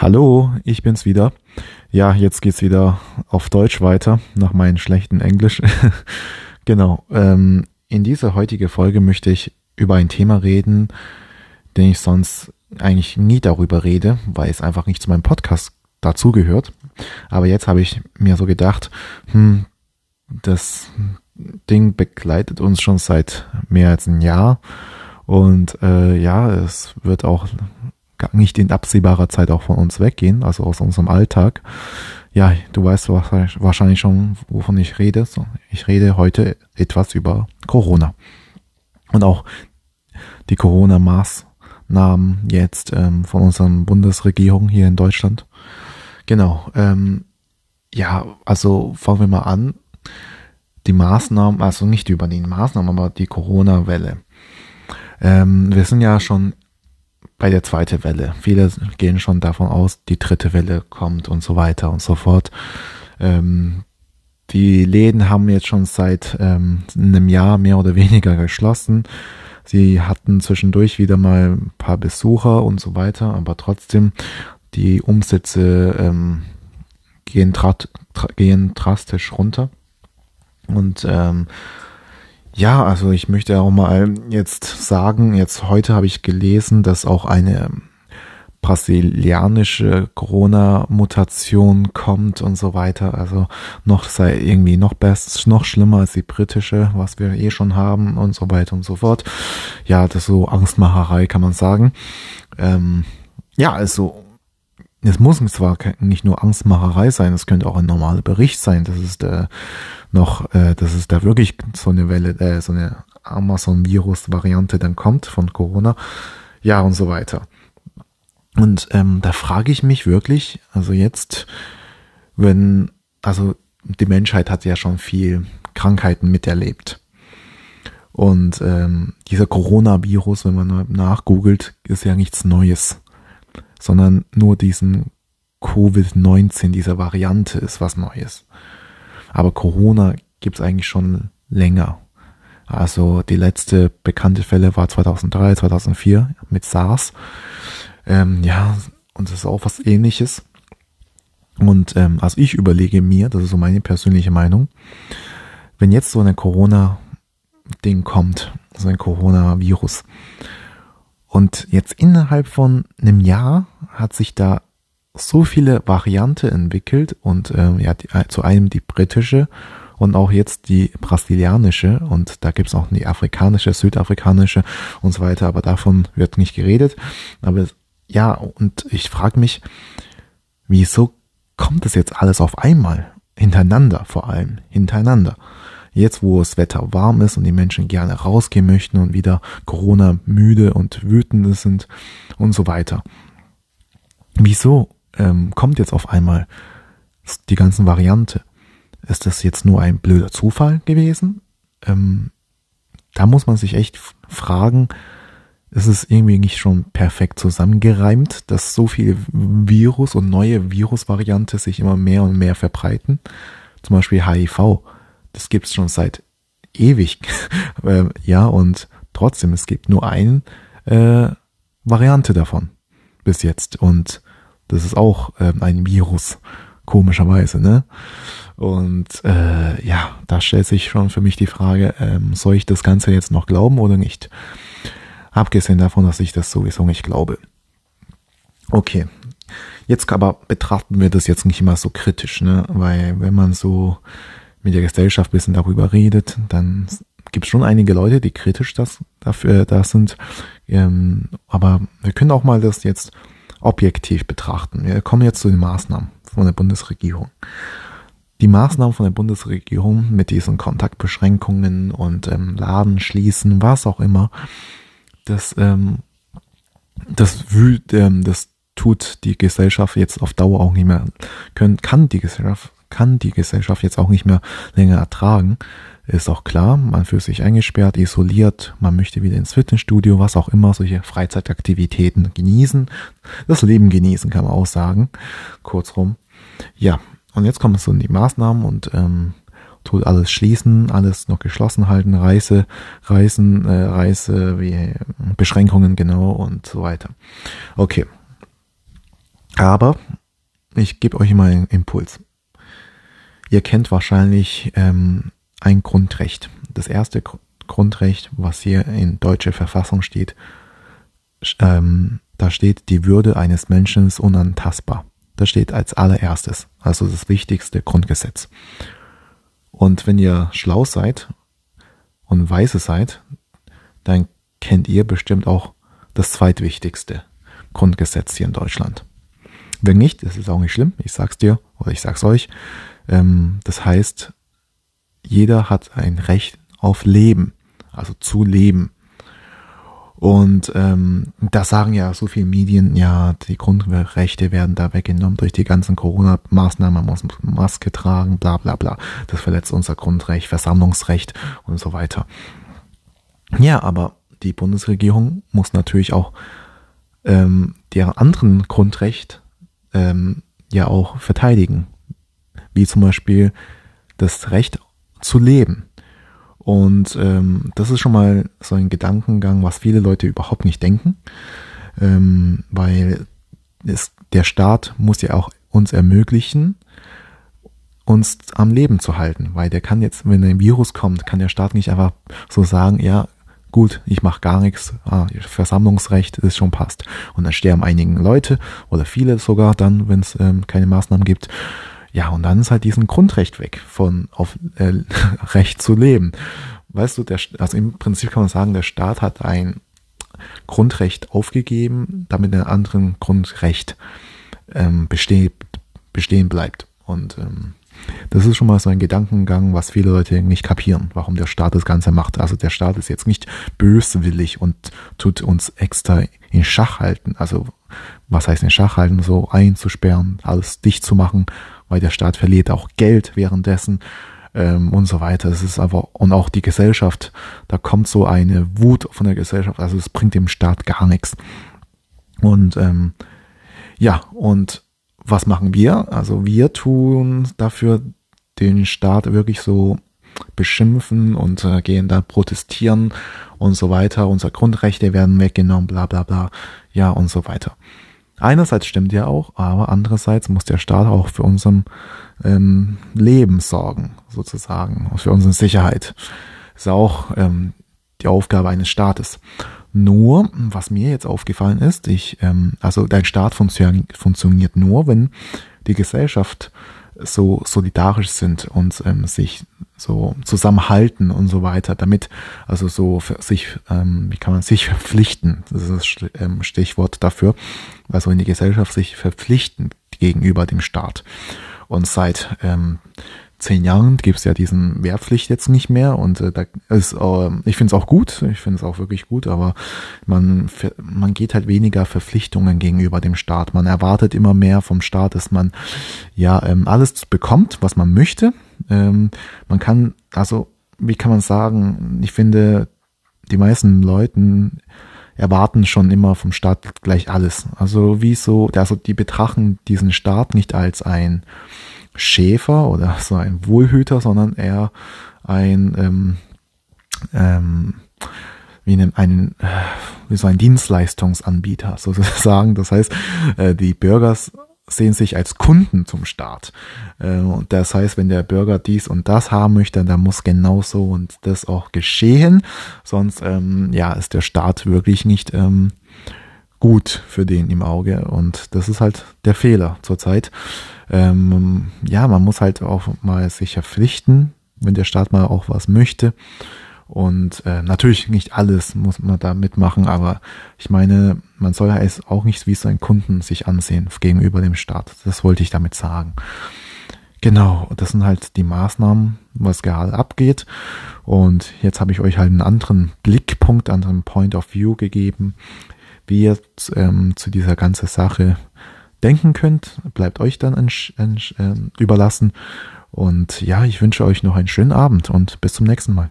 Hallo, ich bin's wieder. Ja, jetzt geht's wieder auf Deutsch weiter, nach meinem schlechten Englisch. genau. Ähm, in dieser heutigen Folge möchte ich über ein Thema reden, den ich sonst eigentlich nie darüber rede, weil es einfach nicht zu meinem Podcast dazugehört. Aber jetzt habe ich mir so gedacht, hm, das Ding begleitet uns schon seit mehr als ein Jahr. Und äh, ja, es wird auch nicht in absehbarer Zeit auch von uns weggehen, also aus unserem Alltag. Ja, du weißt wahrscheinlich schon, wovon ich rede. Ich rede heute etwas über Corona. Und auch die Corona-Maßnahmen jetzt ähm, von unserer Bundesregierung hier in Deutschland. Genau. Ähm, ja, also fangen wir mal an. Die Maßnahmen, also nicht über die Maßnahmen, aber die Corona-Welle. Ähm, wir sind ja schon bei der zweiten Welle. Viele gehen schon davon aus, die dritte Welle kommt und so weiter und so fort. Ähm, die Läden haben jetzt schon seit ähm, einem Jahr mehr oder weniger geschlossen. Sie hatten zwischendurch wieder mal ein paar Besucher und so weiter, aber trotzdem die Umsätze ähm, gehen, gehen drastisch runter. Und ähm, ja, also ich möchte auch mal jetzt sagen, jetzt heute habe ich gelesen, dass auch eine brasilianische Corona-Mutation kommt und so weiter. Also noch sei irgendwie noch best, noch schlimmer als die britische, was wir eh schon haben und so weiter und so fort. Ja, das ist so Angstmacherei, kann man sagen. Ähm, ja, also es muss zwar nicht nur Angstmacherei sein, es könnte auch ein normaler Bericht sein. Das ist äh, noch, äh, dass es da wirklich so eine Welle, äh, so eine Amazon-Virus-Variante dann kommt von Corona. Ja, und so weiter. Und ähm, da frage ich mich wirklich, also jetzt, wenn, also die Menschheit hat ja schon viel Krankheiten miterlebt. Und ähm, dieser Coronavirus, wenn man nachgoogelt, ist ja nichts Neues, sondern nur diesen Covid-19, dieser Variante ist was Neues. Aber Corona gibt's eigentlich schon länger. Also die letzte bekannte Fälle war 2003, 2004 mit SARS. Ähm, ja, und das ist auch was ähnliches. Und ähm, also ich überlege mir, das ist so meine persönliche Meinung, wenn jetzt so eine Corona-Ding kommt, so ein Corona-Virus, und jetzt innerhalb von einem Jahr hat sich da so viele Variante entwickelt und ähm, ja, die, äh, zu einem die britische und auch jetzt die brasilianische und da gibt's auch die afrikanische, südafrikanische und so weiter, aber davon wird nicht geredet. Aber ja, und ich frage mich, wieso kommt das jetzt alles auf einmal? Hintereinander vor allem, hintereinander. Jetzt, wo das Wetter warm ist und die Menschen gerne rausgehen möchten und wieder Corona müde und wütend sind und so weiter. Wieso ähm, kommt jetzt auf einmal die ganzen Variante? Ist das jetzt nur ein blöder Zufall gewesen? Ähm, da muss man sich echt fragen, ist es irgendwie nicht schon perfekt zusammengereimt, dass so viele Virus und neue Virusvariante sich immer mehr und mehr verbreiten? Zum Beispiel HIV. Das gibt's schon seit ewig. Ähm, ja, und trotzdem, es gibt nur eine äh, Variante davon bis jetzt. Und das ist auch ähm, ein Virus, komischerweise, ne? Und äh, ja, da stellt sich schon für mich die Frage, ähm, soll ich das Ganze jetzt noch glauben oder nicht? Abgesehen davon, dass ich das sowieso nicht glaube. Okay. Jetzt aber betrachten wir das jetzt nicht immer so kritisch, ne? Weil wenn man so mit der Gesellschaft bisschen darüber redet, dann gibt es schon einige Leute, die kritisch das dafür da sind. Ähm, aber wir können auch mal das jetzt objektiv betrachten. Wir kommen jetzt zu den Maßnahmen von der Bundesregierung. Die Maßnahmen von der Bundesregierung mit diesen Kontaktbeschränkungen und ähm, Laden schließen, was auch immer, das, ähm, das wühlt, ähm, das tut die Gesellschaft jetzt auf Dauer auch nicht mehr, können, kann die Gesellschaft, kann die Gesellschaft jetzt auch nicht mehr länger ertragen. Ist auch klar, man fühlt sich eingesperrt, isoliert, man möchte wieder ins Fitnessstudio, was auch immer, solche Freizeitaktivitäten genießen. Das Leben genießen, kann man auch sagen. Kurzrum. Ja, und jetzt kommen so die Maßnahmen und ähm, tut alles schließen, alles noch geschlossen halten, Reise, Reisen, äh, Reise, wie Beschränkungen genau und so weiter. Okay. Aber ich gebe euch mal einen Impuls. Ihr kennt wahrscheinlich ähm, ein Grundrecht. Das erste Grundrecht, was hier in deutscher Verfassung steht, ähm, da steht, die Würde eines Menschen ist unantastbar. Das steht als allererstes, also das wichtigste Grundgesetz. Und wenn ihr schlau seid und weise seid, dann kennt ihr bestimmt auch das zweitwichtigste Grundgesetz hier in Deutschland. Wenn nicht, das ist auch nicht schlimm, ich sag's dir oder ich sag's euch. Ähm, das heißt, jeder hat ein Recht auf Leben, also zu leben. Und ähm, da sagen ja so viele Medien, ja, die Grundrechte werden da weggenommen durch die ganzen Corona-Maßnahmen, man muss Maske tragen, bla bla bla. Das verletzt unser Grundrecht, Versammlungsrecht und so weiter. Ja, aber die Bundesregierung muss natürlich auch ähm, deren anderen Grundrecht ähm, ja auch verteidigen, wie zum Beispiel das Recht zu leben. Und ähm, das ist schon mal so ein Gedankengang, was viele Leute überhaupt nicht denken, ähm, weil es, der Staat muss ja auch uns ermöglichen, uns am Leben zu halten, weil der kann jetzt, wenn ein Virus kommt, kann der Staat nicht einfach so sagen, ja, gut, ich mache gar nichts, ah, Versammlungsrecht ist schon passt. Und dann sterben einige Leute oder viele sogar dann, wenn es ähm, keine Maßnahmen gibt. Ja, und dann ist halt diesen Grundrecht weg von auf äh, Recht zu leben. Weißt du, der, also im Prinzip kann man sagen, der Staat hat ein Grundrecht aufgegeben, damit ein anderen Grundrecht ähm, besteht, bestehen bleibt. Und ähm, das ist schon mal so ein Gedankengang, was viele Leute nicht kapieren, warum der Staat das Ganze macht. Also der Staat ist jetzt nicht böswillig und tut uns extra in Schach halten. Also was heißt in Schach halten? So einzusperren, alles dicht zu machen, weil der Staat verliert auch Geld währenddessen ähm, und so weiter. Es ist aber, und auch die Gesellschaft, da kommt so eine Wut von der Gesellschaft, also es bringt dem Staat gar nichts. Und ähm, ja, und was machen wir? Also wir tun dafür den Staat wirklich so beschimpfen und äh, gehen da protestieren und so weiter. Unsere Grundrechte werden weggenommen, bla bla bla, ja und so weiter. Einerseits stimmt ja auch, aber andererseits muss der Staat auch für unserem ähm, Leben sorgen, sozusagen, für unsere Sicherheit. Ist auch ähm, die Aufgabe eines Staates. Nur, was mir jetzt aufgefallen ist, ich, ähm, also dein Staat funktio funktioniert nur, wenn die Gesellschaft so solidarisch sind und ähm, sich so zusammenhalten und so weiter, damit also so sich, ähm, wie kann man sich verpflichten, das ist das ähm, Stichwort dafür, also wenn die Gesellschaft sich verpflichten gegenüber dem Staat. Und seit ähm, zehn Jahren gibt es ja diesen Wehrpflicht jetzt nicht mehr und äh, da ist, äh, ich finde es auch gut, ich finde es auch wirklich gut, aber man, man geht halt weniger Verpflichtungen gegenüber dem Staat. Man erwartet immer mehr vom Staat, dass man ja ähm, alles bekommt, was man möchte. Ähm, man kann, also wie kann man sagen, ich finde, die meisten Leuten erwarten schon immer vom Staat gleich alles. Also wie so, also die betrachten diesen Staat nicht als ein Schäfer oder so ein Wohlhüter, sondern eher ein ähm, ähm, wie nennt einen äh, wie so ein Dienstleistungsanbieter sozusagen. Das heißt, äh, die Bürger sehen sich als Kunden zum Staat. Äh, und das heißt, wenn der Bürger dies und das haben möchte, dann muss genauso und das auch geschehen. Sonst ähm, ja ist der Staat wirklich nicht ähm, gut für den im Auge. Und das ist halt der Fehler zurzeit ähm, ja, man muss halt auch mal sich verpflichten, wenn der Staat mal auch was möchte. Und äh, natürlich nicht alles muss man da mitmachen, aber ich meine, man soll es auch nicht wie so ein Kunden sich ansehen gegenüber dem Staat. Das wollte ich damit sagen. Genau, das sind halt die Maßnahmen, was gerade abgeht. Und jetzt habe ich euch halt einen anderen Blickpunkt, anderen Point of View gegeben, wie ihr ähm, zu dieser ganzen Sache denken könnt, bleibt euch dann äh, überlassen. Und ja, ich wünsche euch noch einen schönen Abend und bis zum nächsten Mal.